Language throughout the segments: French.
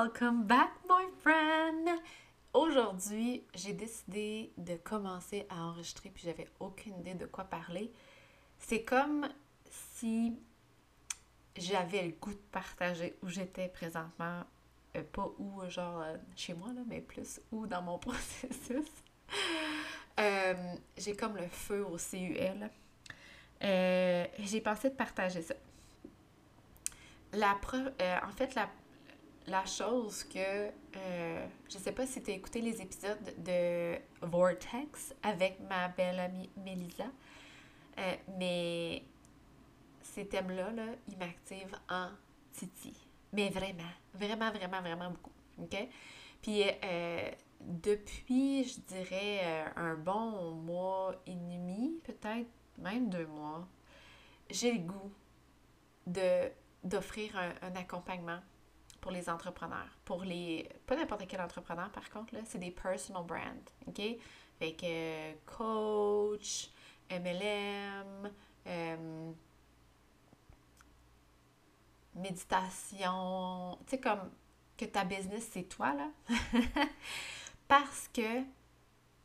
Welcome back, my friend! Aujourd'hui, j'ai décidé de commencer à enregistrer, puis j'avais aucune idée de quoi parler. C'est comme si j'avais le goût de partager où j'étais présentement, euh, pas où, genre euh, chez moi, là, mais plus où dans mon processus. Euh, j'ai comme le feu au CUL. j'ai pensé de partager ça. La en fait, la la chose que euh, je sais pas si tu as écouté les épisodes de Vortex avec ma belle amie Melissa, euh, mais ces thèmes-là, là, ils m'activent en titi. Mais vraiment, vraiment, vraiment, vraiment beaucoup. OK? Puis euh, depuis, je dirais, euh, un bon mois et demi, peut-être même deux mois, j'ai le goût d'offrir un accompagnement pour les entrepreneurs. Pour les. Pas n'importe quel entrepreneur, par contre, là, c'est des personal brands. OK? Fait coach, MLM, euh, méditation. Tu sais, comme que ta business, c'est toi, là. Parce que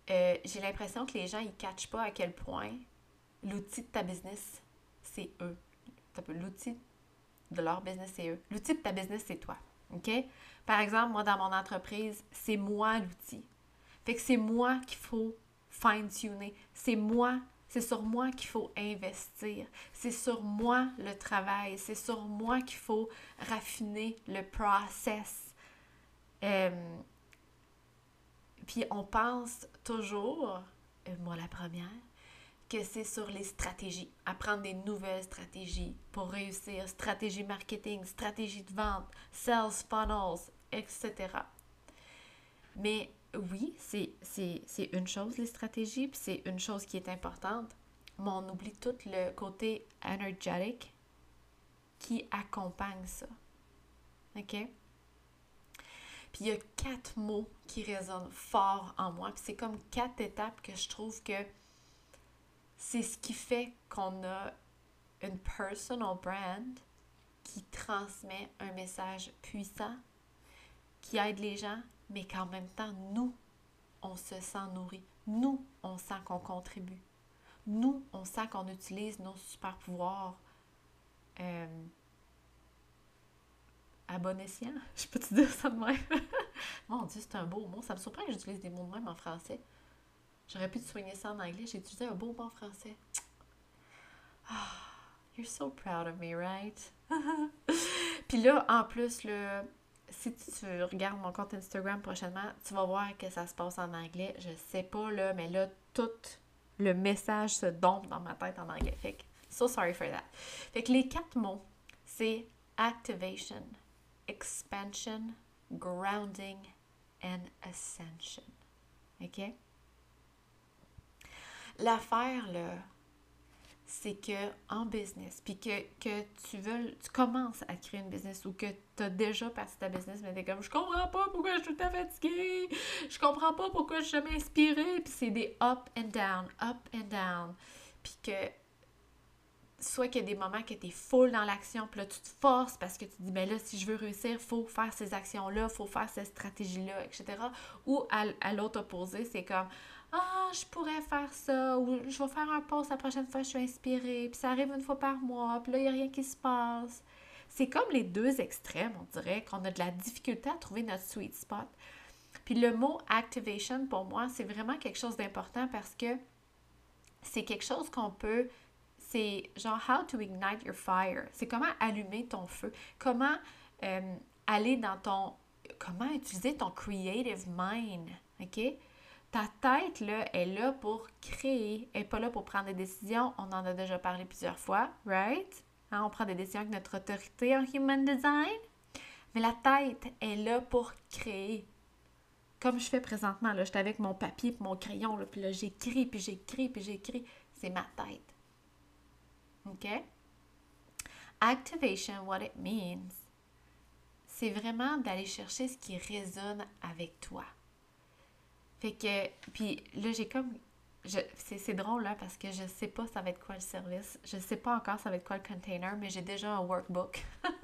euh, j'ai l'impression que les gens, ils ne catchent pas à quel point l'outil de ta business, c'est eux. L'outil de leur business, c'est eux. L'outil de ta business, c'est toi. OK? Par exemple, moi, dans mon entreprise, c'est moi l'outil. Fait que c'est moi qu'il faut fine-tuner. C'est moi, c'est sur moi qu'il faut investir. C'est sur moi le travail. C'est sur moi qu'il faut raffiner le process. Euh, puis on pense toujours, euh, moi la première, que c'est sur les stratégies, apprendre des nouvelles stratégies pour réussir, stratégie marketing, stratégie de vente, sales funnels, etc. Mais oui, c'est une chose, les stratégies, puis c'est une chose qui est importante, mais on oublie tout le côté énergétique qui accompagne ça. OK? Puis il y a quatre mots qui résonnent fort en moi, puis c'est comme quatre étapes que je trouve que c'est ce qui fait qu'on a une personal brand qui transmet un message puissant, qui aide les gens, mais qu'en même temps, nous, on se sent nourri. Nous, on sent qu'on contribue. Nous, on sent qu'on utilise nos super pouvoirs euh, à bon escient. Je peux te dire ça de même? Mon Dieu, c'est un beau mot. Ça me surprend que j'utilise des mots de même en français. J'aurais pu te soigner ça en anglais. J'ai utilisé un beau mot français. Ah, you're so proud of me, right? Puis là, en plus, le, si tu regardes mon compte Instagram prochainement, tu vas voir que ça se passe en anglais. Je sais pas, là, mais là, tout le message se dompe dans ma tête en anglais. So sorry for that. Fait que les quatre mots, c'est activation, expansion, grounding and ascension. OK? L'affaire, là, c'est que en business, puis que, tu veux, tu commences à créer une business ou que tu as déjà parti ta business, mais t'es comme je comprends pas pourquoi je suis tout à fatiguée, je comprends pas pourquoi je suis jamais inspirée, puis c'est des up and down, up and down, puis que soit qu'il y a des moments que tu es full dans l'action, puis là tu te forces parce que tu te dis, ben là, si je veux réussir, faut faire ces actions-là, faut faire cette stratégie-là, etc. Ou à, à l'autre opposé, c'est comme, ah, je pourrais faire ça, ou je vais faire un post la prochaine fois, je suis inspirée, puis ça arrive une fois par mois, puis là, il n'y a rien qui se passe. C'est comme les deux extrêmes, on dirait, qu'on a de la difficulté à trouver notre sweet spot. Puis le mot activation, pour moi, c'est vraiment quelque chose d'important parce que c'est quelque chose qu'on peut c'est genre how to ignite your fire. C'est comment allumer ton feu. Comment euh, aller dans ton. Comment utiliser ton creative mind. OK? Ta tête, là, est là pour créer, elle n'est pas là pour prendre des décisions. On en a déjà parlé plusieurs fois, right? Hein, on prend des décisions avec notre autorité en human design. Mais la tête est là pour créer. Comme je fais présentement, là, j'étais avec mon papier et mon crayon, là, puis là, j'écris, puis j'écris, puis j'écris. C'est ma tête. OK? Activation, what it means, c'est vraiment d'aller chercher ce qui résonne avec toi. Fait que, puis là, j'ai comme. C'est drôle là parce que je sais pas ça va être quoi le service. Je sais pas encore ça va être quoi le container, mais j'ai déjà un workbook.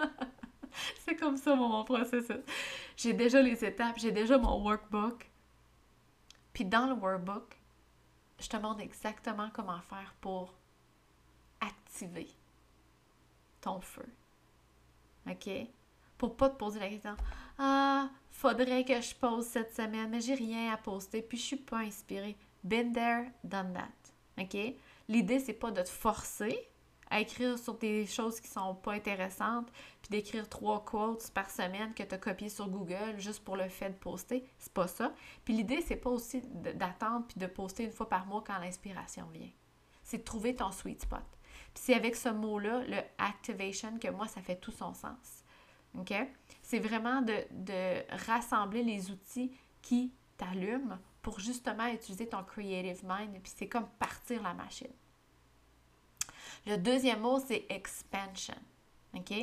c'est comme ça mon, processus. J'ai déjà les étapes, j'ai déjà mon workbook. Puis dans le workbook, je te montre exactement comment faire pour activer ton feu. OK? Pour pas te poser la question Ah, faudrait que je pose cette semaine, mais j'ai rien à poster, puis je suis pas inspirée. Been there, done that. OK? L'idée, c'est pas de te forcer à écrire sur des choses qui sont pas intéressantes, puis d'écrire trois quotes par semaine que tu as copié sur Google juste pour le fait de poster. C'est pas ça. Puis l'idée, c'est pas aussi d'attendre puis de poster une fois par mois quand l'inspiration vient. C'est de trouver ton sweet spot. Puis c'est avec ce mot-là, le activation, que moi, ça fait tout son sens. OK? C'est vraiment de, de rassembler les outils qui t'allument pour justement utiliser ton creative mind. Puis c'est comme partir la machine. Le deuxième mot, c'est expansion. OK?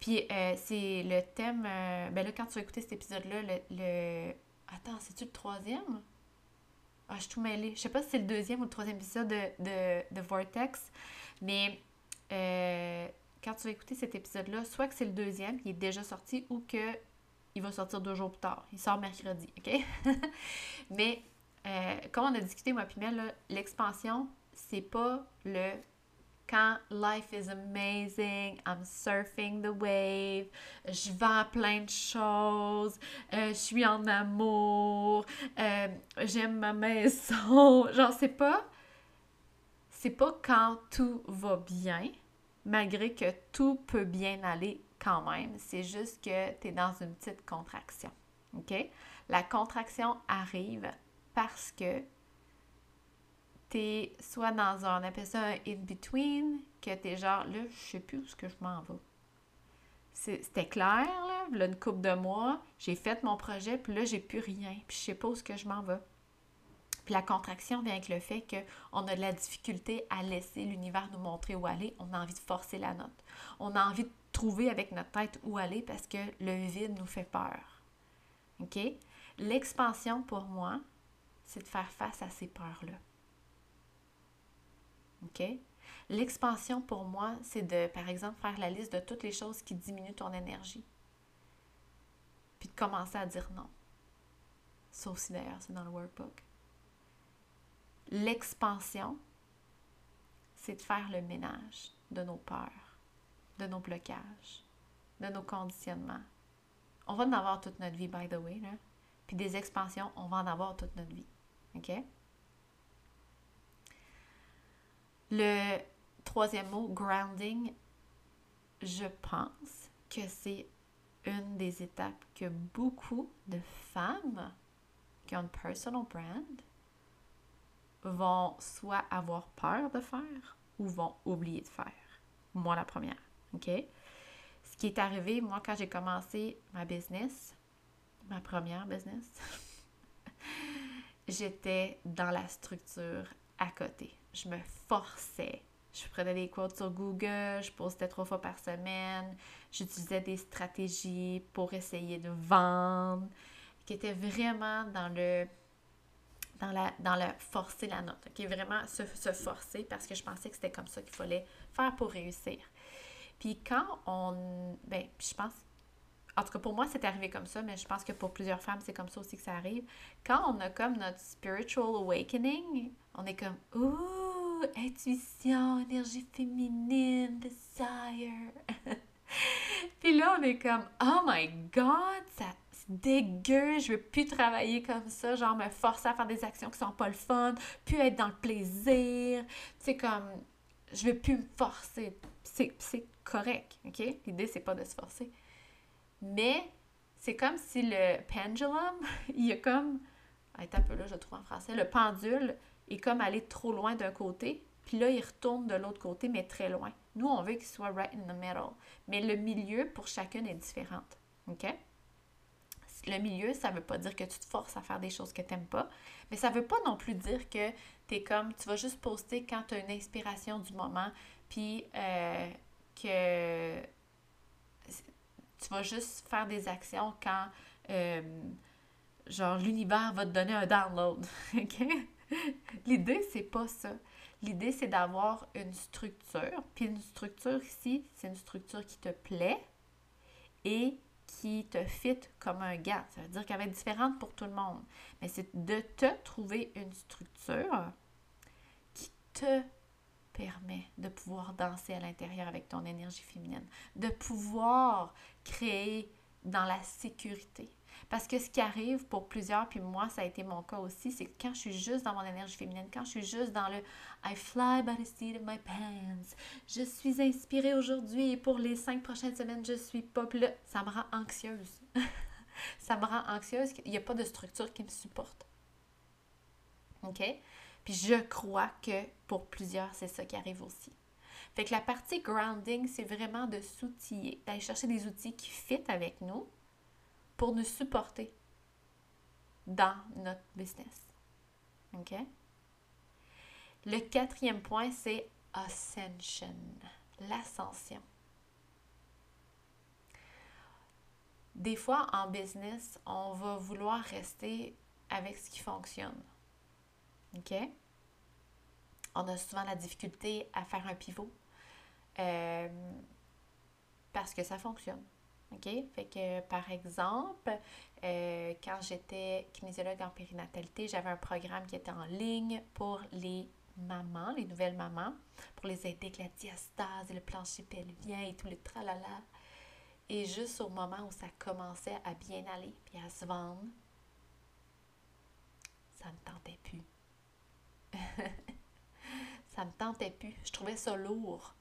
Puis euh, c'est le thème. Euh, ben là, quand tu vas écouter cet épisode-là, le, Attends, c'est-tu le troisième? Ah, je suis tout mêlée. Je sais pas si c'est le deuxième ou le troisième épisode de, de, Vortex, mais euh, quand tu vas écouter cet épisode-là, soit que c'est le deuxième, qui est déjà sorti, ou que il va sortir deux jours plus tard. Il sort mercredi, OK? mais comme on a discuté, moi puis l'expansion, c'est pas le quand life is amazing, I'm surfing the wave, je vends plein de choses, euh, je suis en amour, euh, j'aime ma maison. Genre, c'est pas. C'est pas quand tout va bien, malgré que tout peut bien aller quand même. C'est juste que tu es dans une petite contraction. OK? La contraction arrive parce que t'es soit dans un, on appelle ça un in-between, que t'es genre, là, je sais plus où ce que je m'en vais. C'était clair, là, là, une couple de mois, j'ai fait mon projet, puis là, j'ai plus rien, puis je sais pas où ce que je m'en vais. Puis la contraction vient avec le fait qu'on a de la difficulté à laisser l'univers nous montrer où aller. On a envie de forcer la note. On a envie de trouver avec notre tête où aller parce que le vide nous fait peur. OK? L'expansion, pour moi, c'est de faire face à ces peurs-là. OK? L'expansion pour moi, c'est de, par exemple, faire la liste de toutes les choses qui diminuent ton énergie. Puis de commencer à dire non. Ça aussi, d'ailleurs, c'est dans le workbook. L'expansion, c'est de faire le ménage de nos peurs, de nos blocages, de nos conditionnements. On va en avoir toute notre vie, by the way. Puis des expansions, on va en avoir toute notre vie. OK? Le troisième mot, grounding, je pense que c'est une des étapes que beaucoup de femmes qui ont une personal brand vont soit avoir peur de faire ou vont oublier de faire. Moi, la première. OK? Ce qui est arrivé, moi, quand j'ai commencé ma business, ma première business, j'étais dans la structure à côté je me forçais. Je prenais des quotes sur Google, je postais trois fois par semaine, j'utilisais des stratégies pour essayer de vendre, qui étaient vraiment dans le dans la, dans le forcer la note, est vraiment se, se, forcer parce que je pensais que c'était comme ça qu'il fallait faire pour réussir. Puis quand on, ben, je pense, en tout cas pour moi c'est arrivé comme ça, mais je pense que pour plusieurs femmes c'est comme ça aussi que ça arrive. Quand on a comme notre spiritual awakening, on est comme, ouh, intuition, énergie féminine, desire. Puis là, on est comme, oh my god, ça, dégueu, je veux plus travailler comme ça, genre me forcer à faire des actions qui sont pas le fun, plus être dans le plaisir. C'est comme, je veux plus me forcer. C'est correct, OK? L'idée, c'est pas de se forcer. Mais c'est comme si le pendulum, il y a comme, attends un peu là, je trouve en français, le pendule, est comme aller trop loin d'un côté, puis là, il retourne de l'autre côté, mais très loin. Nous, on veut qu'il soit right in the middle. Mais le milieu, pour chacune, est différente. OK? Le milieu, ça ne veut pas dire que tu te forces à faire des choses que tu n'aimes pas, mais ça ne veut pas non plus dire que tu comme, tu vas juste poster quand tu as une inspiration du moment, puis euh, que tu vas juste faire des actions quand, euh, genre, l'univers va te donner un download. OK? L'idée, c'est pas ça. L'idée, c'est d'avoir une structure. Puis une structure ici, c'est une structure qui te plaît et qui te fit comme un gars. Ça veut dire qu'elle va être différente pour tout le monde. Mais c'est de te trouver une structure qui te permet de pouvoir danser à l'intérieur avec ton énergie féminine, de pouvoir créer dans la sécurité. Parce que ce qui arrive pour plusieurs, puis moi, ça a été mon cas aussi, c'est que quand je suis juste dans mon énergie féminine, quand je suis juste dans le I fly by the seat of my pants, je suis inspirée aujourd'hui et pour les cinq prochaines semaines, je suis pas. là, ça me rend anxieuse. ça me rend anxieuse. Il n'y a pas de structure qui me supporte. OK? Puis je crois que pour plusieurs, c'est ça qui arrive aussi. Fait que la partie grounding, c'est vraiment de s'outiller, d'aller chercher des outils qui fit avec nous pour nous supporter dans notre business. OK? Le quatrième point, c'est ascension, l'ascension. Des fois, en business, on va vouloir rester avec ce qui fonctionne. OK? On a souvent la difficulté à faire un pivot euh, parce que ça fonctionne. OK? Fait que, par exemple, euh, quand j'étais kinésiologue en périnatalité, j'avais un programme qui était en ligne pour les mamans, les nouvelles mamans, pour les aider avec la diastase et le plancher pelvien et tout le tralala. Et juste au moment où ça commençait à bien aller puis à se vendre, ça ne me tentait plus. ça me tentait plus. Je trouvais ça lourd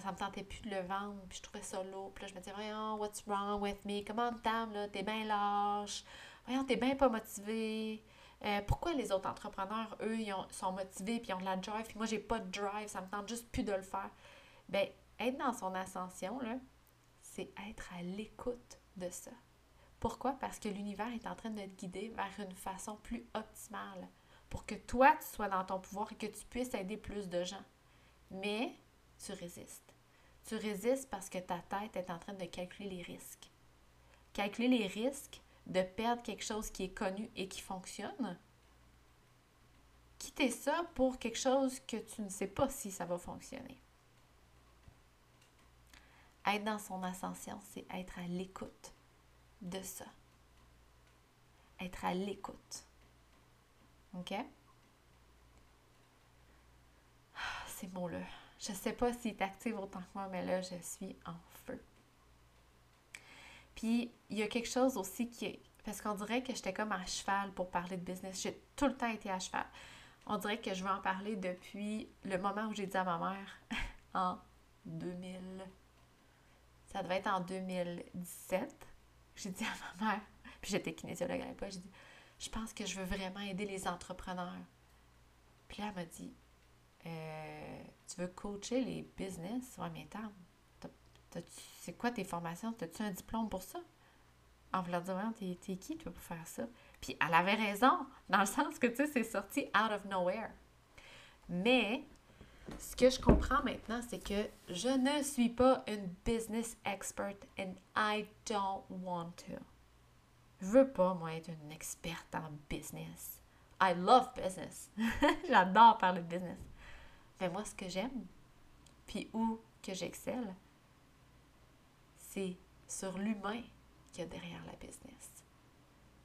ça me tentait plus de le vendre, puis je trouvais ça lourd. Puis là, je me disais, voyons, what's wrong with me? Comment t'aimes, là? T'es bien lâche. Voyons, t'es bien pas motivé. Euh, pourquoi les autres entrepreneurs, eux, ils sont motivés puis ils ont de la drive, puis moi, j'ai pas de drive, ça me tente juste plus de le faire? Bien, être dans son ascension, là, c'est être à l'écoute de ça. Pourquoi? Parce que l'univers est en train de te guider vers une façon plus optimale pour que toi, tu sois dans ton pouvoir et que tu puisses aider plus de gens. Mais tu résistes. Tu résistes parce que ta tête est en train de calculer les risques. Calculer les risques de perdre quelque chose qui est connu et qui fonctionne. Quitter ça pour quelque chose que tu ne sais pas si ça va fonctionner. Être dans son ascension, c'est être à l'écoute de ça. Être à l'écoute. OK? Ah, ces mots-là. Je ne sais pas s'il est actif autant que moi, mais là, je suis en feu. Puis, il y a quelque chose aussi qui est... Parce qu'on dirait que j'étais comme à cheval pour parler de business. J'ai tout le temps été à cheval. On dirait que je veux en parler depuis le moment où j'ai dit à ma mère en 2000. Ça devait être en 2017. J'ai dit à ma mère, puis j'étais kinésiologue à l'époque, j'ai dit Je pense que je veux vraiment aider les entrepreneurs. Puis là, elle m'a dit euh, tu veux coacher les business? Ouais, mais c'est quoi tes formations? As-tu un diplôme pour ça? En voulant dire, t'es, t'es qui, toi, pour faire ça? Puis elle avait raison, dans le sens que, tu sais, c'est sorti out of nowhere. Mais, ce que je comprends maintenant, c'est que je ne suis pas une business expert and I don't want to. Je veux pas, moi, être une experte en business. I love business. J'adore parler de business. Mais moi, ce que j'aime, puis où que j'excelle, c'est sur l'humain qu'il y a derrière la business.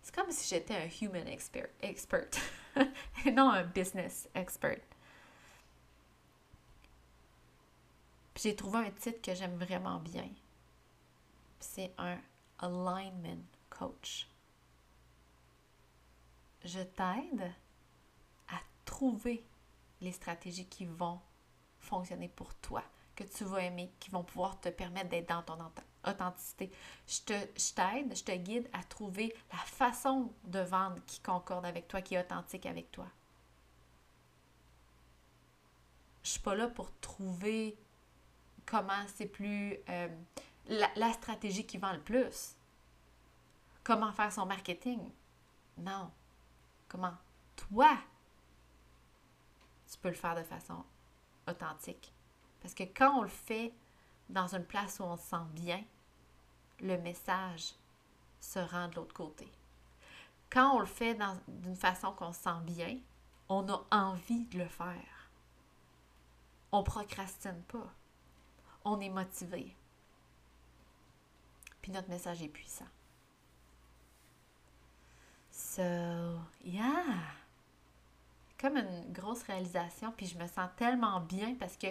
C'est comme si j'étais un human expert, expert et non un business expert. Puis j'ai trouvé un titre que j'aime vraiment bien. C'est un alignment coach. Je t'aide à trouver les stratégies qui vont fonctionner pour toi, que tu vas aimer, qui vont pouvoir te permettre d'être dans ton authenticité. Je t'aide, je, te guide à trouver la façon de vendre qui concorde avec toi, qui est authentique avec toi. Je suis pas là pour trouver comment c'est plus euh, la, stratégie qui vend le plus. Comment faire son marketing? Non. Comment? Toi peux le faire de façon authentique. Parce que quand on le fait dans une place où on se sent bien, le message se rend de l'autre côté. Quand on le fait d'une façon qu'on se sent bien, on a envie de le faire. On procrastine pas. On est motivé. Puis notre message est puissant. So, yeah! Comme une grosse réalisation, puis je me sens tellement bien parce que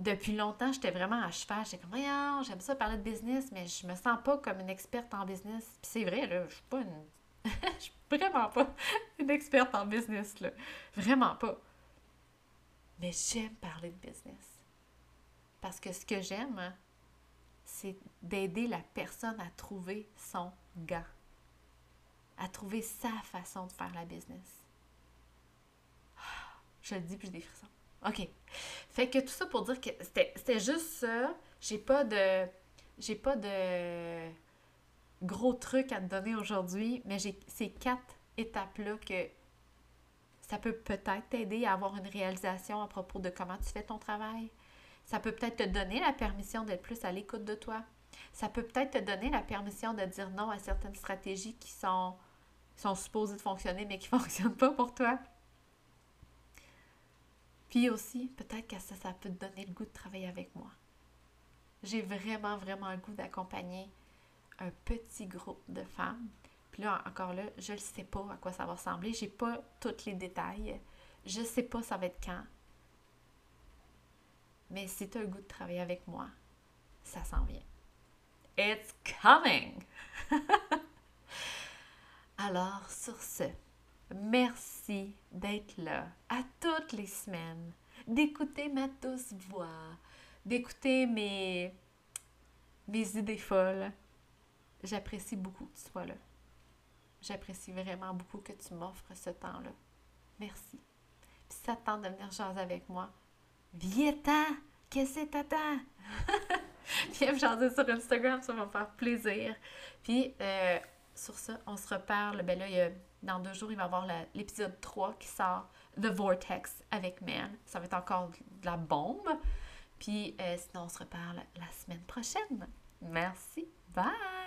depuis longtemps, j'étais vraiment à cheval. J'étais comme, j'aime ça parler de business, mais je me sens pas comme une experte en business. Puis c'est vrai, là, je suis pas une. je suis vraiment pas une experte en business, là. Vraiment pas. Mais j'aime parler de business. Parce que ce que j'aime, hein, c'est d'aider la personne à trouver son gars, à trouver sa façon de faire la business. Je le dis, puis j'ai des frissons. OK. Fait que tout ça pour dire que c'était juste ça. J'ai pas de. J'ai pas de gros trucs à te donner aujourd'hui, mais j'ai ces quatre étapes-là que ça peut peut-être t'aider à avoir une réalisation à propos de comment tu fais ton travail. Ça peut peut-être te donner la permission d'être plus à l'écoute de toi. Ça peut peut-être te donner la permission de dire non à certaines stratégies qui sont, sont supposées de fonctionner mais qui ne fonctionnent pas pour toi. Puis aussi, peut-être que ça, ça peut te donner le goût de travailler avec moi. J'ai vraiment, vraiment le goût d'accompagner un petit groupe de femmes. Puis là, encore là, je ne sais pas à quoi ça va ressembler. J'ai pas tous les détails. Je ne sais pas ça va être quand. Mais si tu as le goût de travailler avec moi, ça s'en vient. It's coming! Alors, sur ce, Merci d'être là à toutes les semaines, d'écouter ma douce voix, d'écouter mes, mes idées folles. J'apprécie beaucoup que tu sois là. J'apprécie vraiment beaucoup que tu m'offres ce temps-là. Merci. Puis si ça te de venir jaser avec moi, viens-t'en! Qu'est-ce que t'attends? Viens me jaser sur Instagram, ça va me faire plaisir. Puis, euh, sur ça, on se reparle. Ben là, il y a dans deux jours, il va y avoir l'épisode 3 qui sort, The Vortex avec Man. Ça va être encore de la bombe. Puis euh, sinon, on se reparle la semaine prochaine. Merci. Bye!